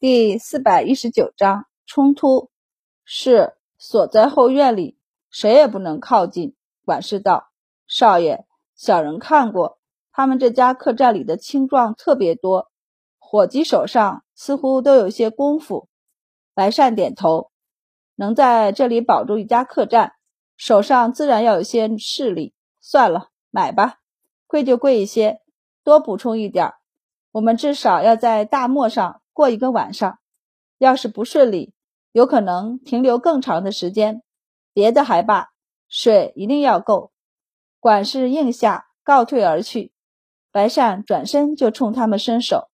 第四百一十九章冲突。是锁在后院里，谁也不能靠近。管事道：“少爷，小人看过，他们这家客栈里的青壮特别多，伙计手上似乎都有些功夫。”白善点头：“能在这里保住一家客栈，手上自然要有些势力。算了，买吧，贵就贵一些，多补充一点。我们至少要在大漠上。”过一个晚上，要是不顺利，有可能停留更长的时间。别的还罢，水一定要够。管事应下，告退而去。白善转身就冲他们伸手，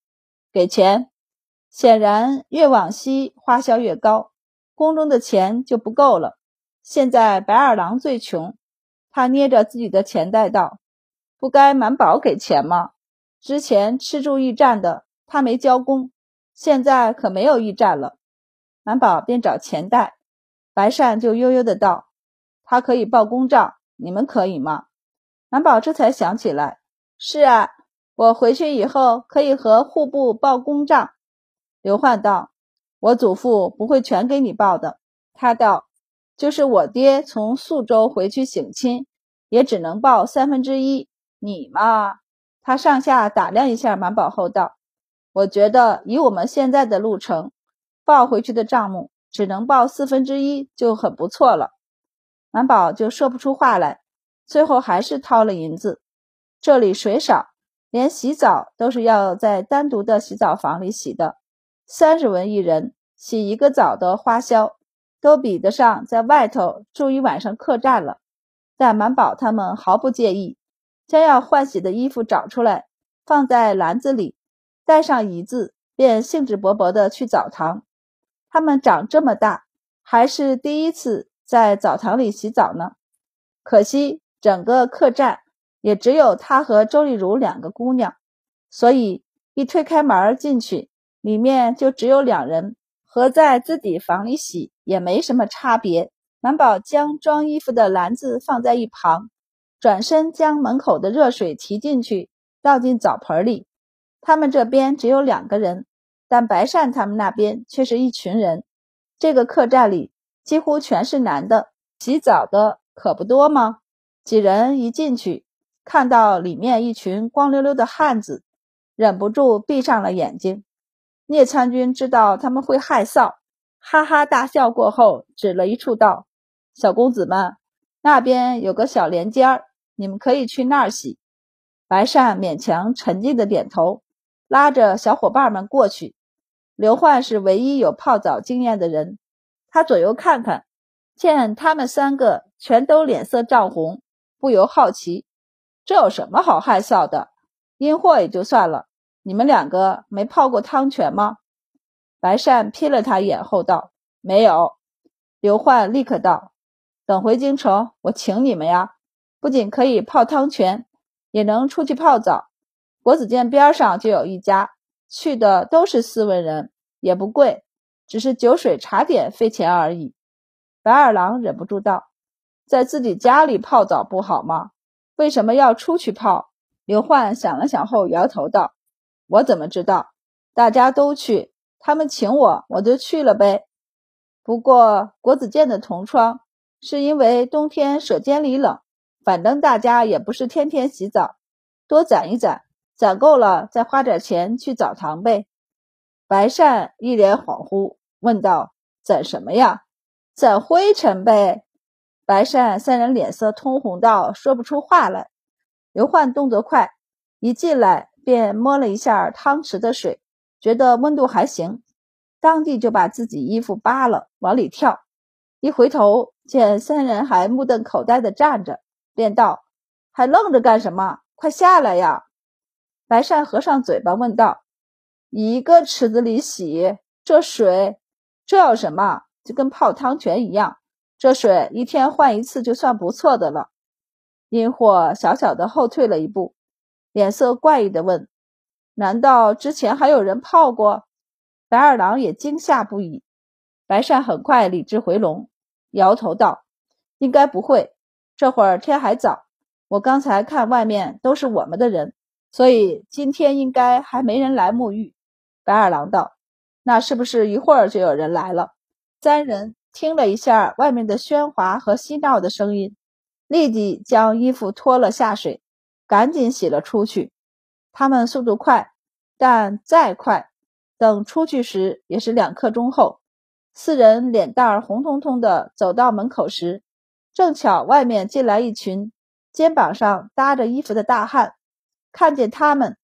给钱。显然，越往西花销越高，宫中的钱就不够了。现在白二郎最穷，他捏着自己的钱袋道：“不该满宝给钱吗？之前吃住驿站的，他没交工。”现在可没有驿站了，满宝便找钱袋，白善就悠悠的道：“他可以报公账，你们可以吗？”满宝这才想起来：“是啊，我回去以后可以和户部报公账。”刘焕道：“我祖父不会全给你报的。”他道：“就是我爹从宿州回去省亲，也只能报三分之一。你嘛。”他上下打量一下满宝后道。我觉得以我们现在的路程，报回去的账目只能报四分之一就很不错了。满宝就说不出话来，最后还是掏了银子。这里水少，连洗澡都是要在单独的洗澡房里洗的，三十文一人，洗一个澡的花销都比得上在外头住一晚上客栈了。但满宝他们毫不介意，将要换洗的衣服找出来，放在篮子里。带上椅子，便兴致勃勃地去澡堂。他们长这么大，还是第一次在澡堂里洗澡呢。可惜整个客栈也只有他和周丽如两个姑娘，所以一推开门进去，里面就只有两人，和在自己房里洗也没什么差别。满宝将装衣服的篮子放在一旁，转身将门口的热水提进去，倒进澡盆里。他们这边只有两个人，但白善他们那边却是一群人。这个客栈里几乎全是男的，洗澡的可不多吗？几人一进去，看到里面一群光溜溜的汉子，忍不住闭上了眼睛。聂参军知道他们会害臊，哈哈大笑过后，指了一处道：“小公子们，那边有个小连间儿，你们可以去那儿洗。”白善勉强沉静的点头。拉着小伙伴们过去。刘焕是唯一有泡澡经验的人，他左右看看，见他们三个全都脸色涨红，不由好奇：这有什么好害臊的？阴货也就算了，你们两个没泡过汤泉吗？白善瞥了他一眼后道：“没有。”刘焕立刻道：“等回京城，我请你们呀！不仅可以泡汤泉，也能出去泡澡。”国子监边上就有一家，去的都是斯文人，也不贵，只是酒水茶点费钱而已。白二郎忍不住道：“在自己家里泡澡不好吗？为什么要出去泡？”刘焕想了想后摇头道：“我怎么知道？大家都去，他们请我，我就去了呗。不过国子监的同窗是因为冬天舍间里冷，反正大家也不是天天洗澡，多攒一攒。”攒够了，再花点钱去澡堂呗。白善一脸恍惚，问道：“攒什么呀？攒灰尘呗。”白善三人脸色通红到说不出话来。刘焕动作快，一进来便摸了一下汤池的水，觉得温度还行，当即就把自己衣服扒了往里跳。一回头见三人还目瞪口呆地站着，便道：“还愣着干什么？快下来呀！”白善合上嘴巴问道：“一个池子里洗这水，这有什么？就跟泡汤泉一样。这水一天换一次就算不错的了。”阴货小小的后退了一步，脸色怪异的问：“难道之前还有人泡过？”白二郎也惊吓不已。白善很快理智回笼，摇头道：“应该不会。这会儿天还早，我刚才看外面都是我们的人。”所以今天应该还没人来沐浴。白二郎道：“那是不是一会儿就有人来了？三人听了一下外面的喧哗和嬉闹的声音，立即将衣服脱了下水，赶紧洗了出去。他们速度快，但再快，等出去时也是两刻钟后。四人脸蛋红彤彤的走到门口时，正巧外面进来一群肩膀上搭着衣服的大汉，看见他们，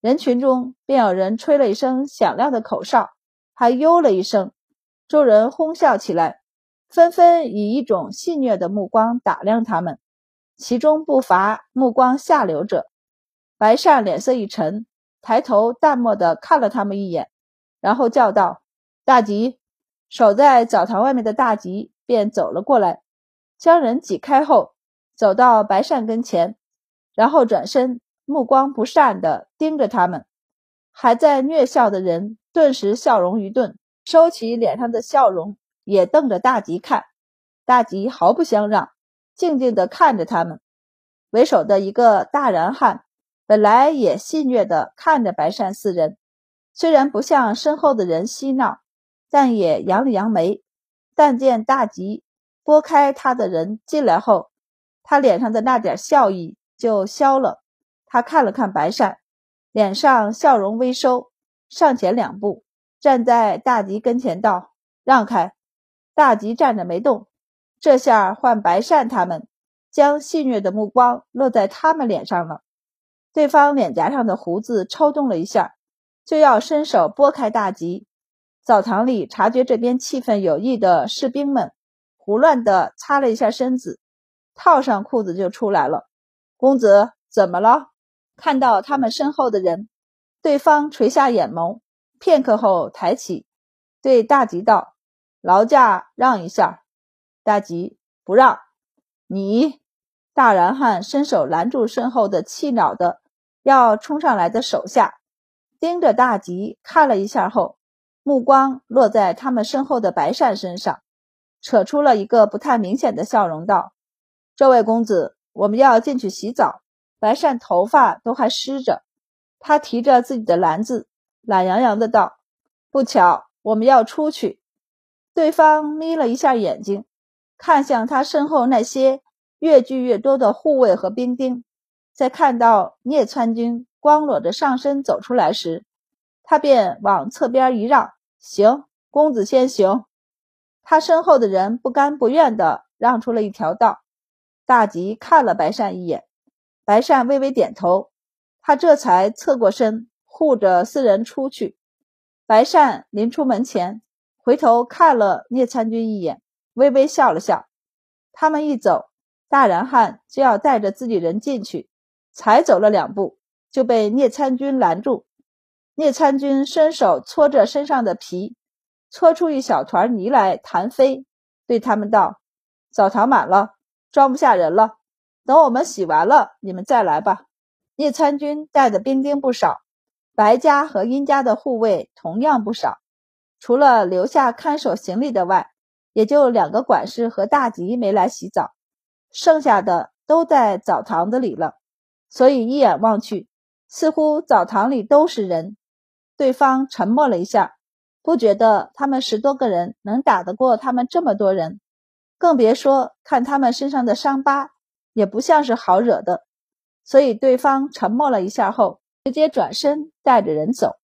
人群中便有人吹了一声响亮的口哨，还哟了一声。众人哄笑起来，纷纷以一种戏谑的目光打量他们，其中不乏目光下流者。白善脸色一沉，抬头淡漠地看了他们一眼，然后叫道：“大吉！”守在澡堂外面的大吉便走了过来，将人挤开后，走到白善跟前，然后转身，目光不善地盯着他们。还在虐笑的人顿时笑容一顿。收起脸上的笑容，也瞪着大吉看。大吉毫不相让，静静地看着他们。为首的一个大然汉本来也戏谑地看着白善四人，虽然不像身后的人嬉闹，但也扬了扬眉。但见大吉拨开他的人进来后，他脸上的那点笑意就消了。他看了看白善，脸上笑容微收，上前两步。站在大吉跟前道：“让开！”大吉站着没动。这下换白善他们将戏谑的目光落在他们脸上了。对方脸颊上的胡子抽动了一下，就要伸手拨开大吉。澡堂里察觉这边气氛有异的士兵们胡乱地擦了一下身子，套上裤子就出来了。公子怎么了？看到他们身后的人，对方垂下眼眸。片刻后，抬起，对大吉道：“劳驾让一下。”大吉不让。你，大然汉伸手拦住身后的气恼的要冲上来的手下，盯着大吉看了一下后，目光落在他们身后的白善身上，扯出了一个不太明显的笑容，道：“这位公子，我们要进去洗澡。”白善头发都还湿着，他提着自己的篮子。懒洋洋的道：“不巧，我们要出去。”对方眯了一下眼睛，看向他身后那些越聚越多的护卫和兵丁，在看到聂参军光裸着上身走出来时，他便往侧边一让：“行，公子先行。”他身后的人不甘不愿地让出了一条道。大吉看了白善一眼，白善微微点头，他这才侧过身。护着四人出去，白善临出门前回头看了聂参军一眼，微微笑了笑。他们一走，大然汉就要带着自己人进去，才走了两步，就被聂参军拦住。聂参军伸手搓着身上的皮，搓出一小团泥来弹飞，对他们道：“澡堂满了，装不下人了，等我们洗完了，你们再来吧。”聂参军带的兵丁不少。白家和殷家的护卫同样不少，除了留下看守行李的外，也就两个管事和大吉没来洗澡，剩下的都在澡堂子里了。所以一眼望去，似乎澡堂里都是人。对方沉默了一下，不觉得他们十多个人能打得过他们这么多人，更别说看他们身上的伤疤，也不像是好惹的。所以对方沉默了一下后。直接转身带着人走，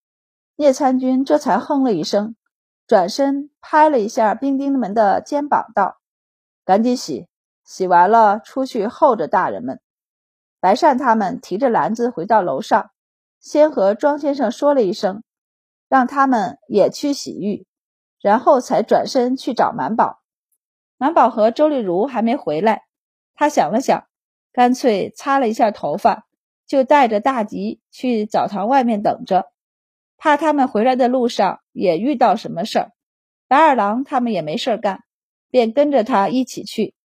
聂参军这才哼了一声，转身拍了一下兵丁们的肩膀，道：“赶紧洗，洗完了出去候着大人们。”白善他们提着篮子回到楼上，先和庄先生说了一声，让他们也去洗浴，然后才转身去找满宝。满宝和周丽如还没回来，他想了想，干脆擦了一下头发。就带着大吉去澡堂外面等着，怕他们回来的路上也遇到什么事儿。白二郎他们也没事干，便跟着他一起去。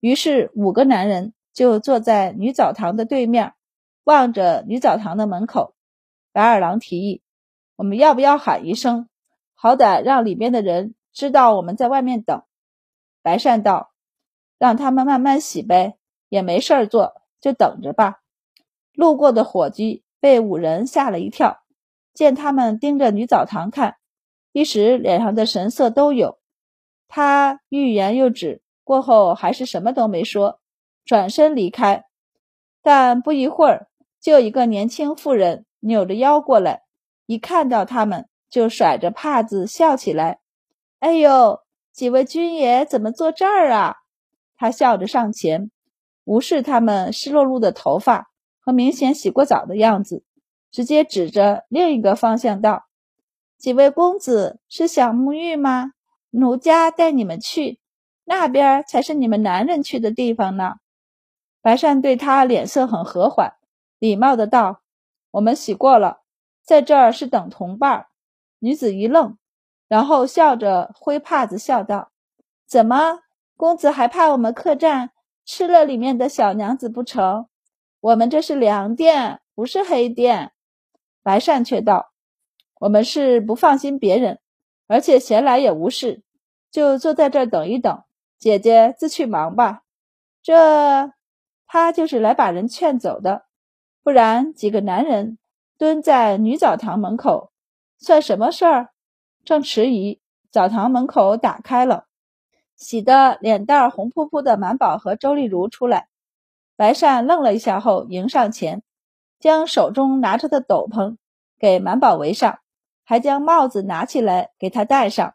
于是五个男人就坐在女澡堂的对面，望着女澡堂的门口。白二郎提议：“我们要不要喊一声，好歹让里面的人知道我们在外面等？”白善道：“让他们慢慢洗呗，也没事儿做，就等着吧。”路过的伙计被五人吓了一跳，见他们盯着女澡堂看，一时脸上的神色都有。他欲言又止，过后还是什么都没说，转身离开。但不一会儿，就一个年轻妇人扭着腰过来，一看到他们，就甩着帕子笑起来。哎呦，几位军爷怎么坐这儿啊？他笑着上前，无视他们湿漉漉的头发和明显洗过澡的样子，直接指着另一个方向道。几位公子是想沐浴吗？奴家带你们去，那边才是你们男人去的地方呢。白善对他脸色很和缓，礼貌的道：“我们洗过了，在这儿是等同伴。”女子一愣，然后笑着挥帕子笑道：“怎么，公子还怕我们客栈吃了里面的小娘子不成？我们这是粮店，不是黑店。”白善却道。我们是不放心别人，而且闲来也无事，就坐在这儿等一等。姐姐自去忙吧。这他就是来把人劝走的，不然几个男人蹲在女澡堂门口，算什么事儿？正迟疑，澡堂门口打开了，洗得脸蛋红扑扑的满宝和周丽如出来。白善愣了一下后，迎上前，将手中拿着的斗篷给满宝围上。还将帽子拿起来给他戴上，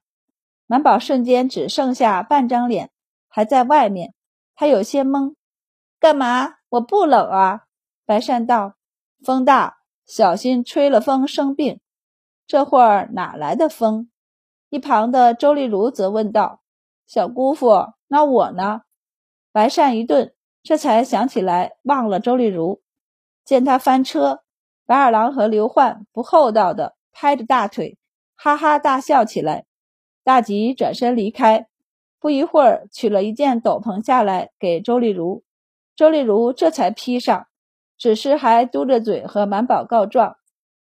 满宝瞬间只剩下半张脸还在外面，他有些懵。干嘛？我不冷啊。白善道：“风大，小心吹了风生病。”这会儿哪来的风？一旁的周丽如则问道：“小姑父，那我呢？”白善一顿，这才想起来忘了周丽如。见他翻车，白二郎和刘焕不厚道的。拍着大腿，哈哈大笑起来。大吉转身离开，不一会儿取了一件斗篷下来给周丽如，周丽如这才披上，只是还嘟着嘴和满宝告状：“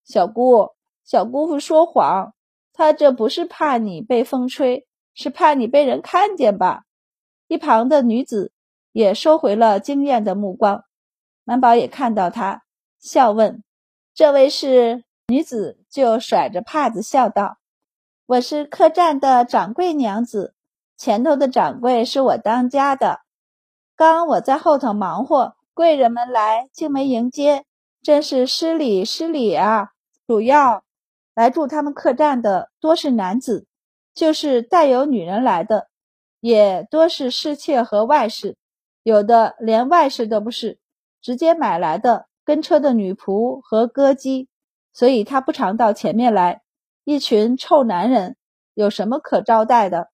小姑，小姑父说谎，他这不是怕你被风吹，是怕你被人看见吧？”一旁的女子也收回了惊艳的目光，满宝也看到他，笑问：“这位是？”女子就甩着帕子笑道：“我是客栈的掌柜娘子，前头的掌柜是我当家的。刚我在后头忙活，贵人们来竟没迎接，真是失礼失礼啊！主要来住他们客栈的多是男子，就是带有女人来的，也多是侍妾和外侍，有的连外侍都不是，直接买来的跟车的女仆和歌姬。”所以他不常到前面来，一群臭男人有什么可招待的？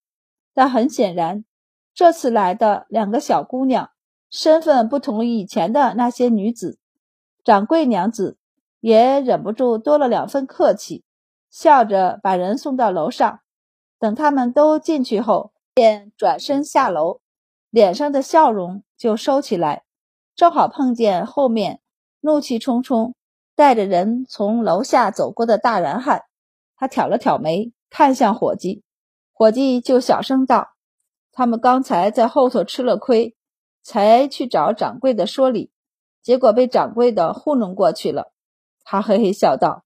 但很显然，这次来的两个小姑娘身份不同以前的那些女子。掌柜娘子也忍不住多了两分客气，笑着把人送到楼上。等他们都进去后，便转身下楼，脸上的笑容就收起来。正好碰见后面怒气冲冲。带着人从楼下走过的大然汉，他挑了挑眉，看向伙计，伙计就小声道：“他们刚才在后头吃了亏，才去找掌柜的说理，结果被掌柜的糊弄过去了。”他嘿嘿笑道：“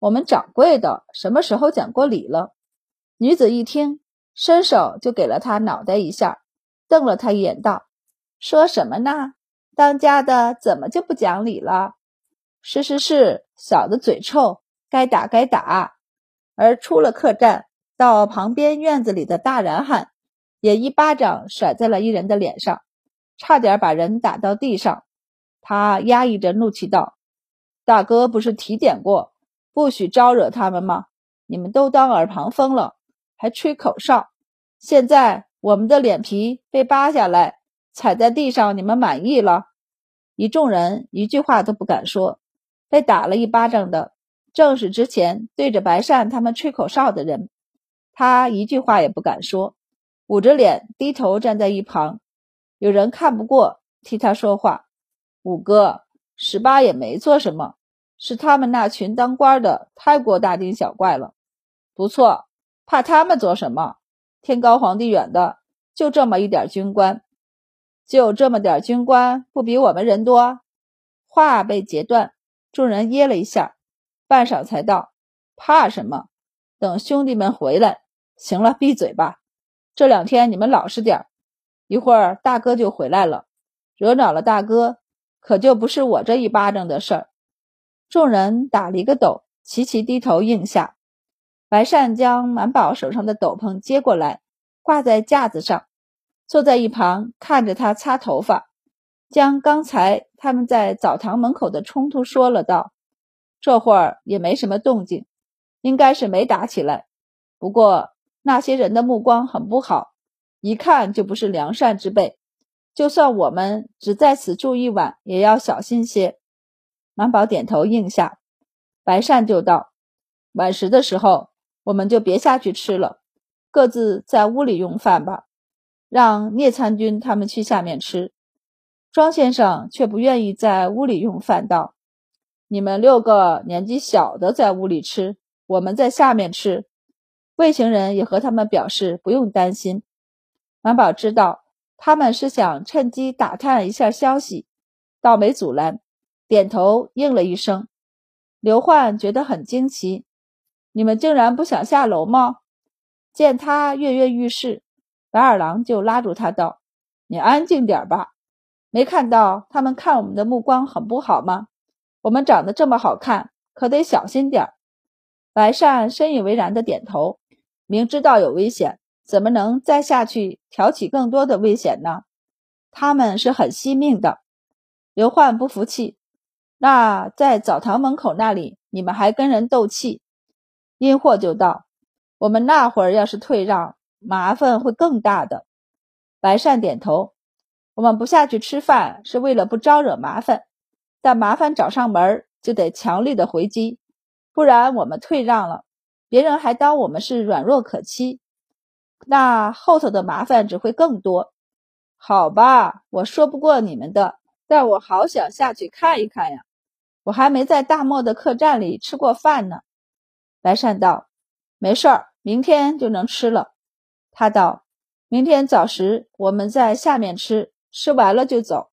我们掌柜的什么时候讲过理了？”女子一听，伸手就给了他脑袋一下，瞪了他一眼，道：“说什么呢？当家的怎么就不讲理了？”是是是，小的嘴臭，该打该打。而出了客栈，到旁边院子里的大然汉，也一巴掌甩在了一人的脸上，差点把人打到地上。他压抑着怒气道：“大哥不是提点过，不许招惹他们吗？你们都当耳旁风了，还吹口哨。现在我们的脸皮被扒下来，踩在地上，你们满意了？”一众人一句话都不敢说。被打了一巴掌的，正是之前对着白善他们吹口哨的人。他一句话也不敢说，捂着脸低头站在一旁。有人看不过，替他说话：“五哥，十八也没做什么，是他们那群当官的太过大惊小怪了。不错，怕他们做什么？天高皇帝远的，就这么一点军官，就这么点军官，不比我们人多？”话被截断。众人噎了一下，半晌才道：“怕什么？等兄弟们回来。行了，闭嘴吧。这两天你们老实点一会儿大哥就回来了，惹恼了大哥，可就不是我这一巴掌的事儿。众人打了一个抖，齐齐低头应下。白善将满宝手上的斗篷接过来，挂在架子上，坐在一旁看着他擦头发，将刚才他们在澡堂门口的冲突说了道：“这会儿也没什么动静，应该是没打起来。不过那些人的目光很不好，一看就不是良善之辈。就算我们只在此住一晚，也要小心些。”满宝点头应下，白善就道：“晚时的时候。”我们就别下去吃了，各自在屋里用饭吧。让聂参军他们去下面吃。庄先生却不愿意在屋里用饭，道：“你们六个年纪小的在屋里吃，我们在下面吃。”魏行人也和他们表示不用担心。满宝知道他们是想趁机打探一下消息，倒没阻拦，点头应了一声。刘焕觉得很惊奇。你们竟然不想下楼吗？见他跃跃欲试，白二郎就拉住他道：“你安静点吧，没看到他们看我们的目光很不好吗？我们长得这么好看，可得小心点白善深以为然的点头，明知道有危险，怎么能再下去挑起更多的危险呢？他们是很惜命的。刘焕不服气，那在澡堂门口那里，你们还跟人斗气？因祸就到，我们那会儿要是退让，麻烦会更大的。白善点头，我们不下去吃饭是为了不招惹麻烦，但麻烦找上门就得强力的回击，不然我们退让了，别人还当我们是软弱可欺，那后头的麻烦只会更多。好吧，我说不过你们的，但我好想下去看一看呀，我还没在大漠的客栈里吃过饭呢。白善道：“没事儿，明天就能吃了。”他道：“明天早时我们在下面吃，吃完了就走。”